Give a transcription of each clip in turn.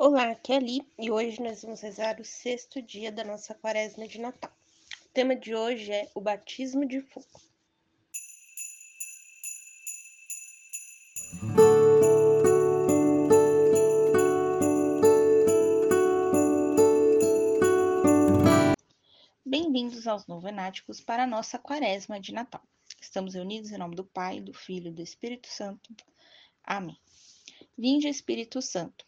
Olá, aqui é Ali e hoje nós vamos rezar o sexto dia da nossa quaresma de Natal. O tema de hoje é o batismo de fogo. Bem-vindos aos novenáticos para a nossa quaresma de Natal. Estamos reunidos em nome do Pai, do Filho e do Espírito Santo. Amém. Vinde, Espírito Santo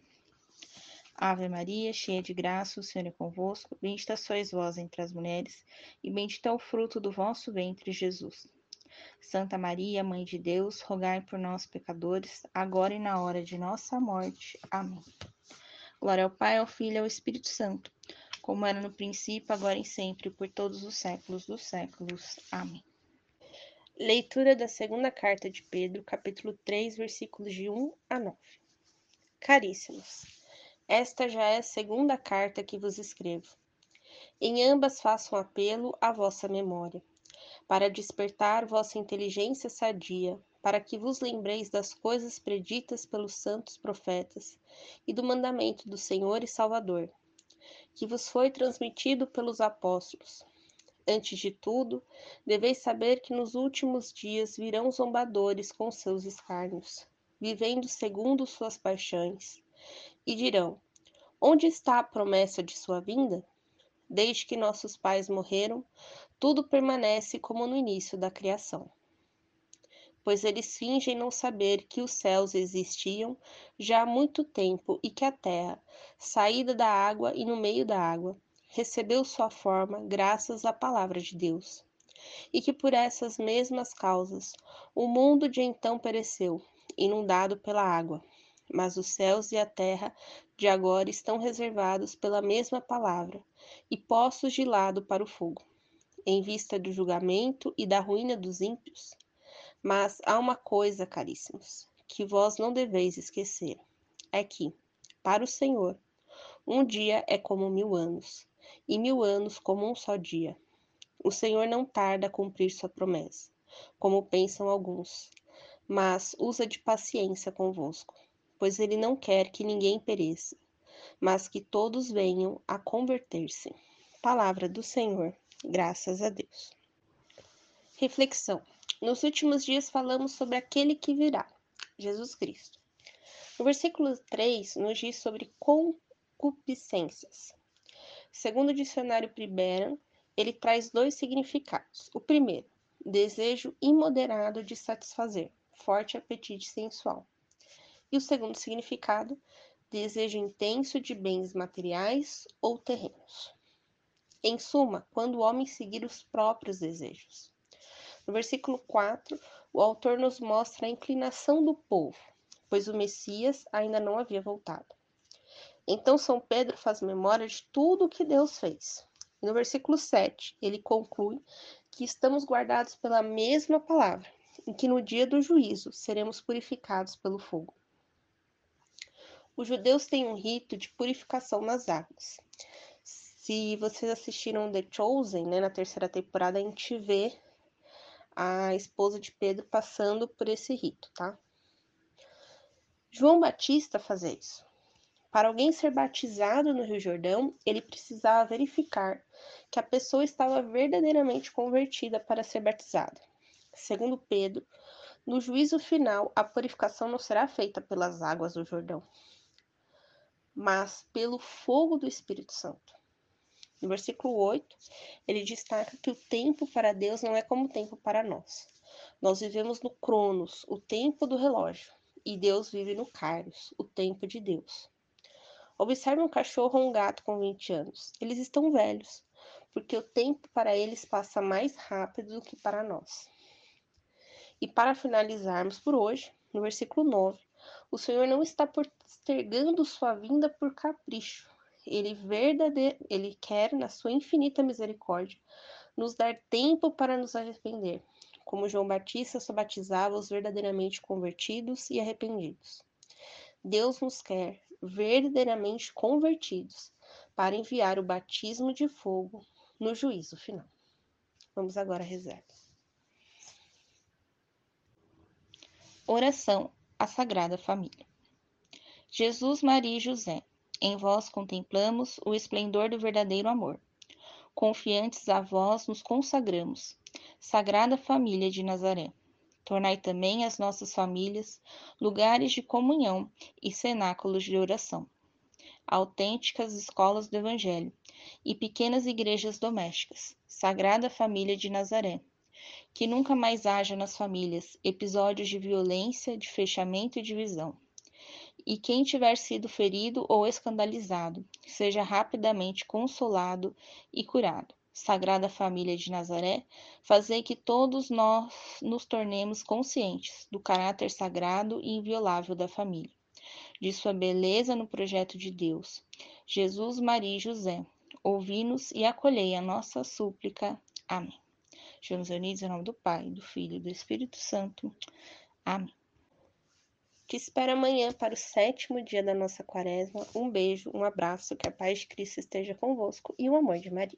Ave Maria, cheia de graça, o Senhor é convosco. Bendita sois vós entre as mulheres, e bendito é o fruto do vosso ventre, Jesus. Santa Maria, Mãe de Deus, rogai por nós, pecadores, agora e na hora de nossa morte. Amém. Glória ao Pai, ao Filho e ao Espírito Santo, como era no princípio, agora e sempre, por todos os séculos dos séculos. Amém. Leitura da segunda carta de Pedro, capítulo 3, versículos de 1 a 9. Caríssimos, esta já é a segunda carta que vos escrevo. Em ambas faço um apelo à vossa memória, para despertar vossa inteligência sadia, para que vos lembreis das coisas preditas pelos santos profetas e do mandamento do Senhor e Salvador, que vos foi transmitido pelos apóstolos. Antes de tudo, deveis saber que nos últimos dias virão zombadores com seus escárnios, vivendo segundo suas paixões e dirão: Onde está a promessa de sua vinda? Desde que nossos pais morreram, tudo permanece como no início da criação. Pois eles fingem não saber que os céus existiam já há muito tempo e que a terra, saída da água e no meio da água, recebeu sua forma graças à palavra de Deus. E que por essas mesmas causas o mundo de então pereceu, inundado pela água mas os céus e a terra de agora estão reservados pela mesma palavra e postos de lado para o fogo, em vista do julgamento e da ruína dos ímpios. Mas há uma coisa, caríssimos, que vós não deveis esquecer: é que, para o Senhor, um dia é como mil anos, e mil anos como um só dia. O Senhor não tarda a cumprir sua promessa, como pensam alguns, mas usa de paciência convosco pois ele não quer que ninguém pereça, mas que todos venham a converter-se. Palavra do Senhor, graças a Deus. Reflexão: Nos últimos dias falamos sobre aquele que virá, Jesus Cristo. No versículo 3, nos diz sobre concupiscências. Segundo o dicionário Priberan, ele traz dois significados. O primeiro, desejo imoderado de satisfazer, forte apetite sensual. E o segundo significado, desejo intenso de bens materiais ou terrenos. Em suma, quando o homem seguir os próprios desejos. No versículo 4, o autor nos mostra a inclinação do povo, pois o Messias ainda não havia voltado. Então, São Pedro faz memória de tudo o que Deus fez. No versículo 7, ele conclui que estamos guardados pela mesma palavra, e que no dia do juízo seremos purificados pelo fogo os judeus têm um rito de purificação nas águas. Se vocês assistiram The Chosen, né, na terceira temporada, a gente vê a esposa de Pedro passando por esse rito, tá? João Batista fazia isso. Para alguém ser batizado no Rio Jordão, ele precisava verificar que a pessoa estava verdadeiramente convertida para ser batizada. Segundo Pedro, no juízo final, a purificação não será feita pelas águas do Jordão, mas pelo fogo do Espírito Santo. No versículo 8, ele destaca que o tempo para Deus não é como o tempo para nós. Nós vivemos no Cronos, o tempo do relógio, e Deus vive no Kairos, o tempo de Deus. Observe um cachorro ou um gato com 20 anos. Eles estão velhos, porque o tempo para eles passa mais rápido do que para nós. E para finalizarmos por hoje, no versículo 9, o Senhor não está postergando sua vinda por capricho. Ele verdadeiro, ele quer, na sua infinita misericórdia, nos dar tempo para nos arrepender, como João Batista só batizava os verdadeiramente convertidos e arrependidos. Deus nos quer verdadeiramente convertidos para enviar o batismo de fogo no juízo final. Vamos agora rezar. Oração à Sagrada Família. Jesus, Maria e José, em vós contemplamos o esplendor do verdadeiro amor. Confiantes a vós nos consagramos, Sagrada Família de Nazaré. Tornai também as nossas famílias lugares de comunhão e cenáculos de oração, autênticas escolas do Evangelho e pequenas igrejas domésticas, Sagrada Família de Nazaré. Que nunca mais haja nas famílias episódios de violência, de fechamento e divisão e quem tiver sido ferido ou escandalizado, seja rapidamente consolado e curado. Sagrada Família de Nazaré, fazei que todos nós nos tornemos conscientes do caráter sagrado e inviolável da família, de sua beleza no projeto de Deus. Jesus, Maria e José, ouvi-nos e acolhei a nossa súplica. Amém. Estamos unidos em nome do Pai, do Filho e do Espírito Santo. Amém. Te espero amanhã para o sétimo dia da nossa quaresma. Um beijo, um abraço, que a paz de Cristo esteja convosco e o amor de Maria.